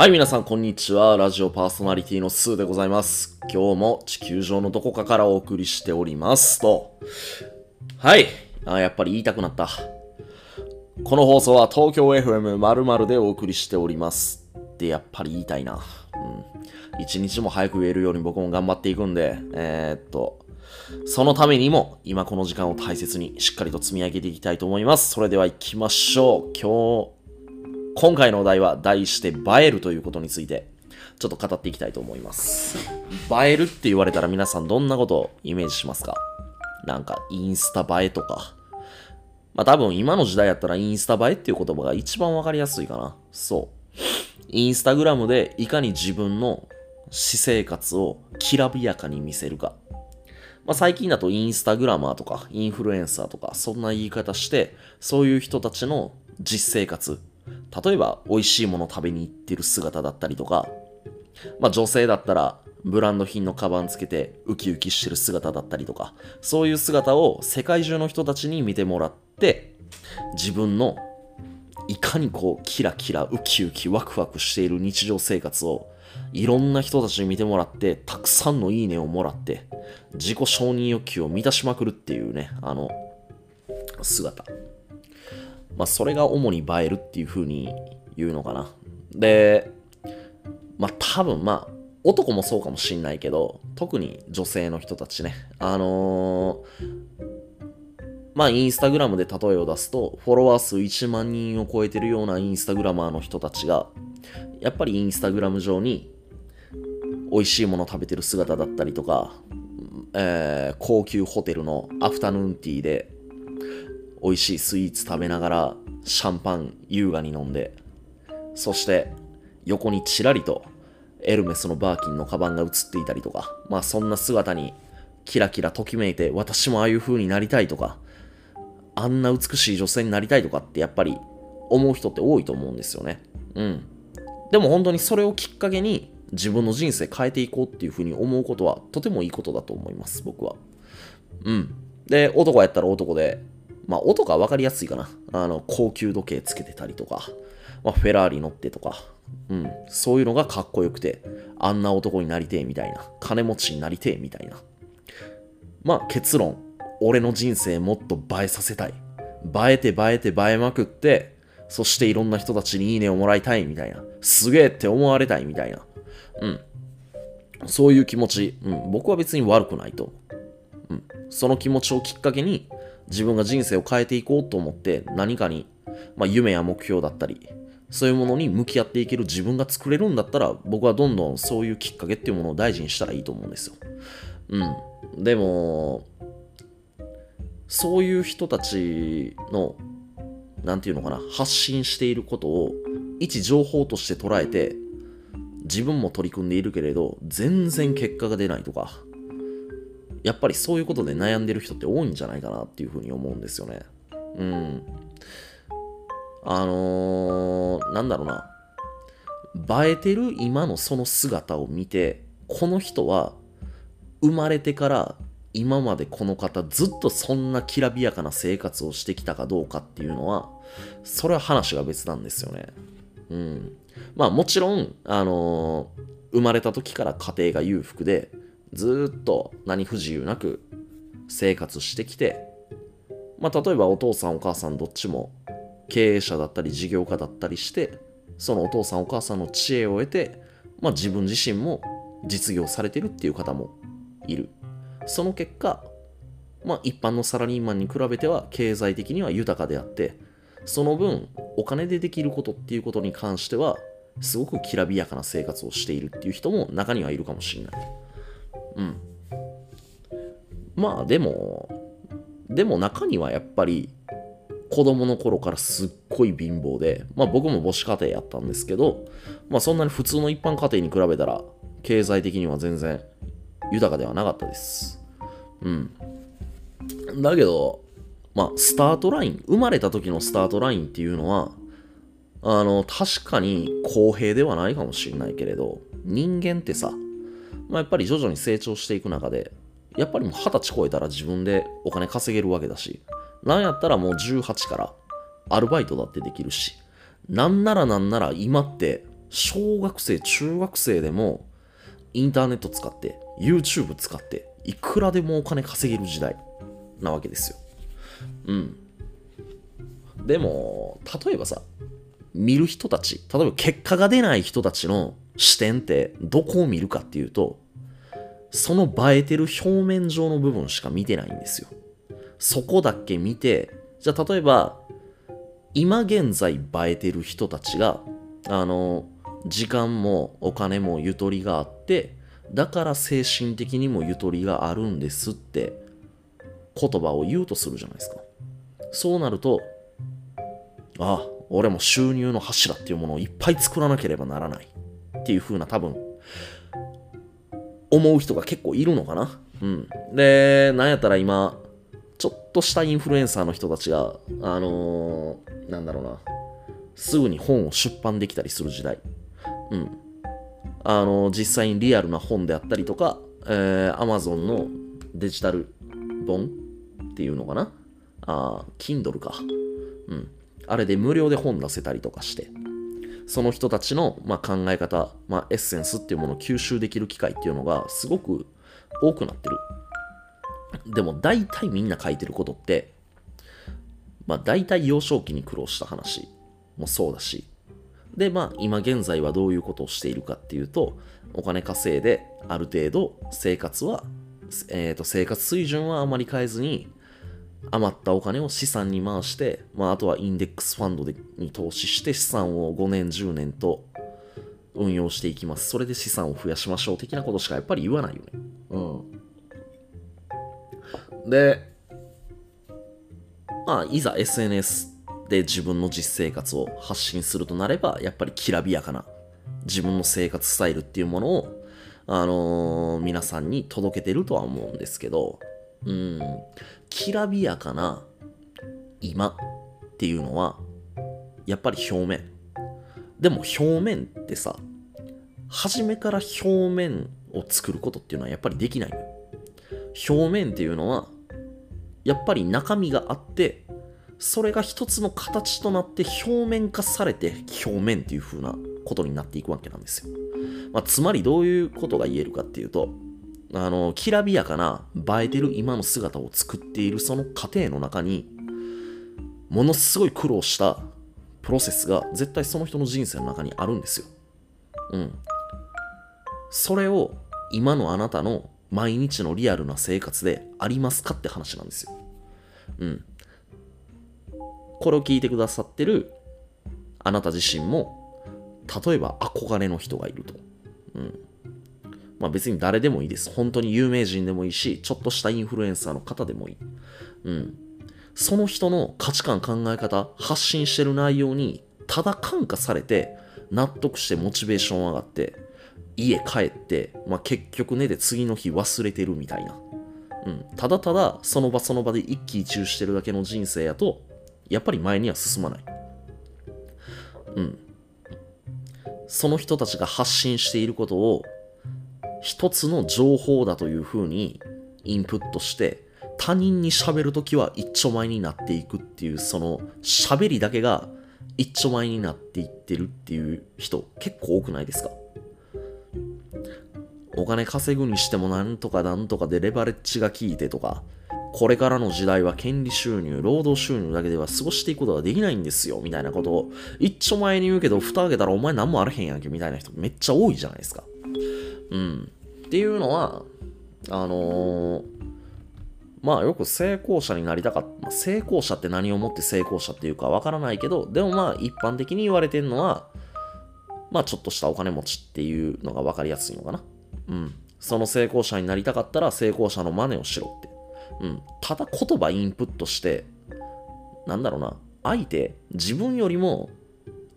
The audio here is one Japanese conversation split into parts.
はい、皆さん、こんにちは。ラジオパーソナリティのスーでございます。今日も地球上のどこかからお送りしております。と。はい。あ、やっぱり言いたくなった。この放送は東京 FM○○ でお送りしております。ってやっぱり言いたいな。うん。一日も早く言えるように僕も頑張っていくんで、えー、っと、そのためにも今この時間を大切にしっかりと積み上げていきたいと思います。それでは行きましょう。今日、今回のお題は題して映えるということについてちょっと語っていきたいと思います。映えるって言われたら皆さんどんなことをイメージしますか？なんかインスタ映えとか。まあ多分今の時代やったらインスタ映えっていう言葉が一番わかりやすいかな。そう。インスタグラムでいかに自分の私生活をきらびやかに見せるか。まあ、最近だとインスタグラマーとかインフルエンサーとかそんな言い方してそういう人たちの実生活例えば美味しいもの食べに行ってる姿だったりとか、まあ、女性だったらブランド品のカバンつけてウキウキしてる姿だったりとかそういう姿を世界中の人たちに見てもらって自分のいかにこうキラキラウキウキワクワクしている日常生活をいろんな人たちに見てもらってたくさんのいいねをもらって自己承認欲求を満たしまくるっていうねあの姿。まあそれが主に映えるっていう風に言うのかな。でまあ多分まあ男もそうかもしんないけど特に女性の人たちね。あのーまあ、インスタグラムで例えを出すと、フォロワー数1万人を超えてるようなインスタグラマーの人たちが、やっぱりインスタグラム上に、美味しいもの食べてる姿だったりとか、えー高級ホテルのアフタヌーンティーで、美味しいスイーツ食べながら、シャンパン優雅に飲んで、そして、横にちらりと、エルメスのバーキンのカバンが映っていたりとか、まあそんな姿に、キラキラときめいて、私もああいう風になりたいとか、あんな美しい女性になりたいとかってやっぱり思う人って多いと思うんですよね。うん。でも本当にそれをきっかけに自分の人生変えていこうっていうふうに思うことはとてもいいことだと思います、僕は。うん。で、男やったら男で、まあ男は分かりやすいかな。あの、高級時計つけてたりとか、まあフェラーリ乗ってとか、うん。そういうのがかっこよくて、あんな男になりてえみたいな、金持ちになりてえみたいな。まあ結論、俺の人生もっと映えさせたい。映えて映えて映えまくって、そしていろんな人たちにいいねをもらいたいみたいな。すげえって思われたいみたいな。うん。そういう気持ち、うん、僕は別に悪くないと。うん。その気持ちをきっかけに、自分が人生を変えていこうと思って、何かに、まあ夢や目標だったり、そういうものに向き合っていける自分が作れるんだったら、僕はどんどんそういうきっかけっていうものを大事にしたらいいと思うんですよ。うん。でも、そういう人たちの、なんていうのかな、発信していることを一情報として捉えて、自分も取り組んでいるけれど、全然結果が出ないとか、やっぱりそういうことで悩んでる人って多いんじゃないかなっていうふうに思うんですよね。うん。あのー、なんだろうな。映えてる今のその姿を見て、この人は生まれてから今までこの方ずっとそんなきらびやかな生活をしてきたかどうかっていうのはそれは話が別なんですよねうんまあもちろんあのー生まれた時から家庭が裕福でずっと何不自由なく生活してきてまあ例えばお父さんお母さんどっちも経営者だったり事業家だったりしてそのお父さんお母さんの知恵を得てまあ自分自身も実業されてるっていう方もいる。その結果、まあ、一般のサラリーマンに比べては経済的には豊かであってその分お金でできることっていうことに関してはすごくきらびやかな生活をしているっていう人も中にはいるかもしれない。うんまあでもでも中にはやっぱり子供の頃からすっごい貧乏で、まあ僕も母子家庭やったんですけど、まあそんなに普通の一般家庭に比べたら、経済的には全然豊かではなかったです。うん。だけど、まあ、スタートライン、生まれた時のスタートラインっていうのは、あの、確かに公平ではないかもしれないけれど、人間ってさ、まあ、やっぱり徐々に成長していく中で、やっぱりもう二十歳超えたら自分でお金稼げるわけだし、なんやったらもう18からアルバイトだってできるし、なんならなんなら今って小学生、中学生でもインターネット使って、YouTube 使って、いくらでもお金稼げる時代なわけですよ。うん。でも、例えばさ、見る人たち、例えば結果が出ない人たちの視点ってどこを見るかっていうと、その映えてる表面上の部分しか見てないんですよ。そこだけ見て、じゃあ例えば、今現在映えてる人たちが、あの、時間もお金もゆとりがあって、だから精神的にもゆとりがあるんですって言葉を言うとするじゃないですか。そうなると、ああ、俺も収入の柱っていうものをいっぱい作らなければならないっていう風な多分思う人が結構いるのかな。うん。で、なんやったら今、ちょっとしたインフルエンサーの人たちが、あのー、なんだろうな、すぐに本を出版できたりする時代。うん。あのー、実際にリアルな本であったりとか、えー、Amazon のデジタル本っていうのかなあ Kindle か。うん。あれで無料で本出せたりとかして。その人たちの、まあ、考え方、まあ、エッセンスっていうものを吸収できる機会っていうのがすごく多くなってる。でも大体みんな書いてることって、まあ大体幼少期に苦労した話もそうだし、でまあ今現在はどういうことをしているかっていうと、お金稼いである程度生活は、えっ、ー、と生活水準はあまり変えずに、余ったお金を資産に回して、まあ、あとはインデックスファンドでに投資して資産を5年、10年と運用していきます。それで資産を増やしましょう的なことしかやっぱり言わないよね。うん。で、まあ、いざ SNS で自分の実生活を発信するとなれば、やっぱりきらびやかな自分の生活スタイルっていうものを、あのー、皆さんに届けてるとは思うんですけど、うん、きらびやかな今っていうのは、やっぱり表面。でも表面ってさ、初めから表面を作ることっていうのはやっぱりできない表面っていうのは、やっぱり中身があって、それが一つの形となって表面化されて表面っていう風なことになっていくわけなんですよ。まあ、つまりどういうことが言えるかっていうと、あの、きらびやかな映えてる今の姿を作っているその過程の中に、ものすごい苦労したプロセスが絶対その人の人生の中にあるんですよ。うん。それを今のあなたの毎日のリアルな生活でありますかって話なんですよ。うん。これを聞いてくださってるあなた自身も、例えば憧れの人がいると。うん。まあ別に誰でもいいです。本当に有名人でもいいし、ちょっとしたインフルエンサーの方でもいい。うん。その人の価値観、考え方、発信してる内容に、ただ感化されて、納得してモチベーション上がって、家帰って、まあ、結局寝で次の日忘れてるみたいな。うん。ただただ、その場その場で一喜一憂してるだけの人生やと、やっぱり前には進まない。うん。その人たちが発信していることを一つの情報だというふうにインプットして他人に喋るときは一丁前になっていくっていうその喋りだけが一丁前になっていってるっていう人結構多くないですか？お金稼ぐにしてもなんとかなんとかでレバレッジが効いてとかこれからの時代は権利収入、労働収入だけでは過ごしていくことができないんですよ、みたいなことを一丁前に言うけど、蓋開けたらお前何もあらへんやんけ、みたいな人めっちゃ多いじゃないですか。うん。っていうのは、あのー、まあよく成功者になりたかった。成功者って何をもって成功者っていうかわからないけど、でもまあ一般的に言われてるのは、まあちょっとしたお金持ちっていうのが分かりやすいのかな。うん。その成功者になりたかったら成功者の真似をしろって。うん。ただ言葉インプットして、なんだろうな。相手、自分よりも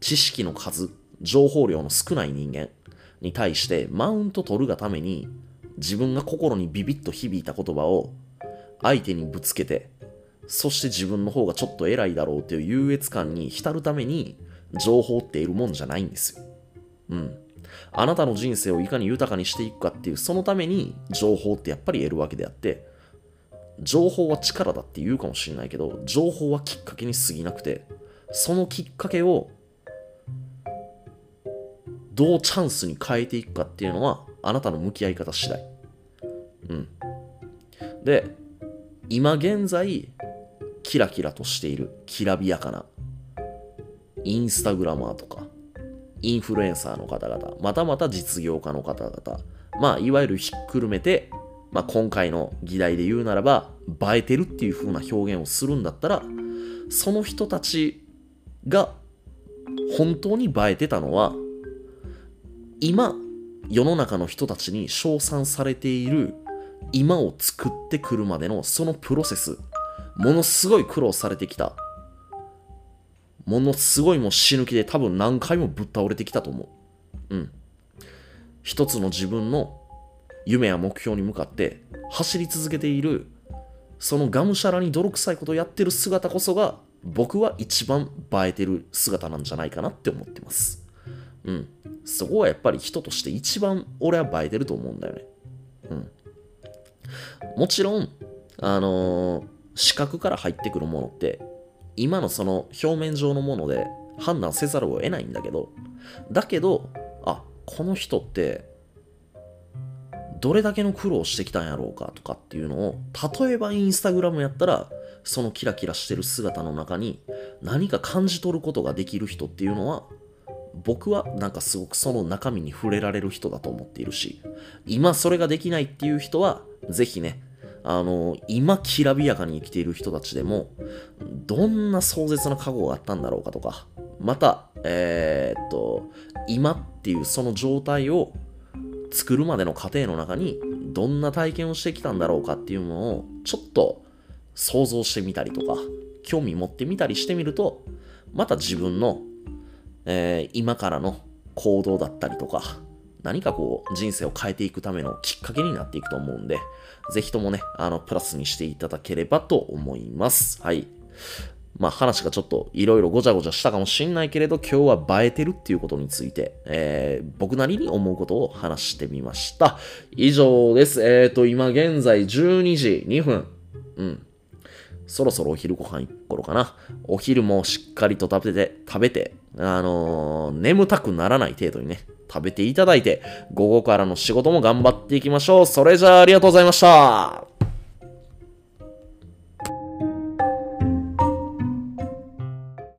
知識の数、情報量の少ない人間。に対してマウント取るがために自分が心にビビッと響いた言葉を相手にぶつけてそして自分の方がちょっと偉いだろうという優越感に浸るために情報って得るもんじゃないんですよ。うん。あなたの人生をいかに豊かにしていくかっていうそのために情報ってやっぱり得るわけであって情報は力だって言うかもしれないけど情報はきっかけに過ぎなくてそのきっかけをどうチャンスに変えていくかっていうのは、あなたの向き合い方次第。うん。で、今現在、キラキラとしている、きらびやかな、インスタグラマーとか、インフルエンサーの方々、またまた実業家の方々、まあ、いわゆるひっくるめて、まあ、今回の議題で言うならば、映えてるっていう風な表現をするんだったら、その人たちが本当に映えてたのは、今、世の中の人たちに称賛されている今を作ってくるまでのそのプロセス、ものすごい苦労されてきた。ものすごいもう死ぬ気で多分何回もぶっ倒れてきたと思う。うん。一つの自分の夢や目標に向かって走り続けているそのがむしゃらに泥臭いことをやってる姿こそが僕は一番映えてる姿なんじゃないかなって思ってます。うん。そこはやっぱり人として一番俺は映えてると思うんだよね。うん。もちろん、あのー、視覚から入ってくるものって、今のその表面上のもので判断せざるを得ないんだけど、だけど、あ、この人って、どれだけの苦労してきたんやろうかとかっていうのを、例えばインスタグラムやったら、そのキラキラしてる姿の中に何か感じ取ることができる人っていうのは、僕はなんかすごくその中身に触れられる人だと思っているし、今それができないっていう人は、ぜひね、あの、今きらびやかに生きている人たちでも、どんな壮絶な過去があったんだろうかとか、また、えー、っと、今っていうその状態を作るまでの過程の中に、どんな体験をしてきたんだろうかっていうのを、ちょっと想像してみたりとか、興味持ってみたりしてみると、また自分の、えー、今からの行動だったりとか、何かこう人生を変えていくためのきっかけになっていくと思うんで、ぜひともね、あの、プラスにしていただければと思います。はい。まあ話がちょっといろいろごちゃごちゃしたかもしんないけれど、今日は映えてるっていうことについて、えー、僕なりに思うことを話してみました。以上です。えっ、ー、と、今現在12時2分。うん。そろそろお昼ご飯行く頃かな。お昼もしっかりと食べて、食べて、あのー、眠たくならない程度にね、食べていただいて、午後からの仕事も頑張っていきましょう。それじゃあありがとうございました。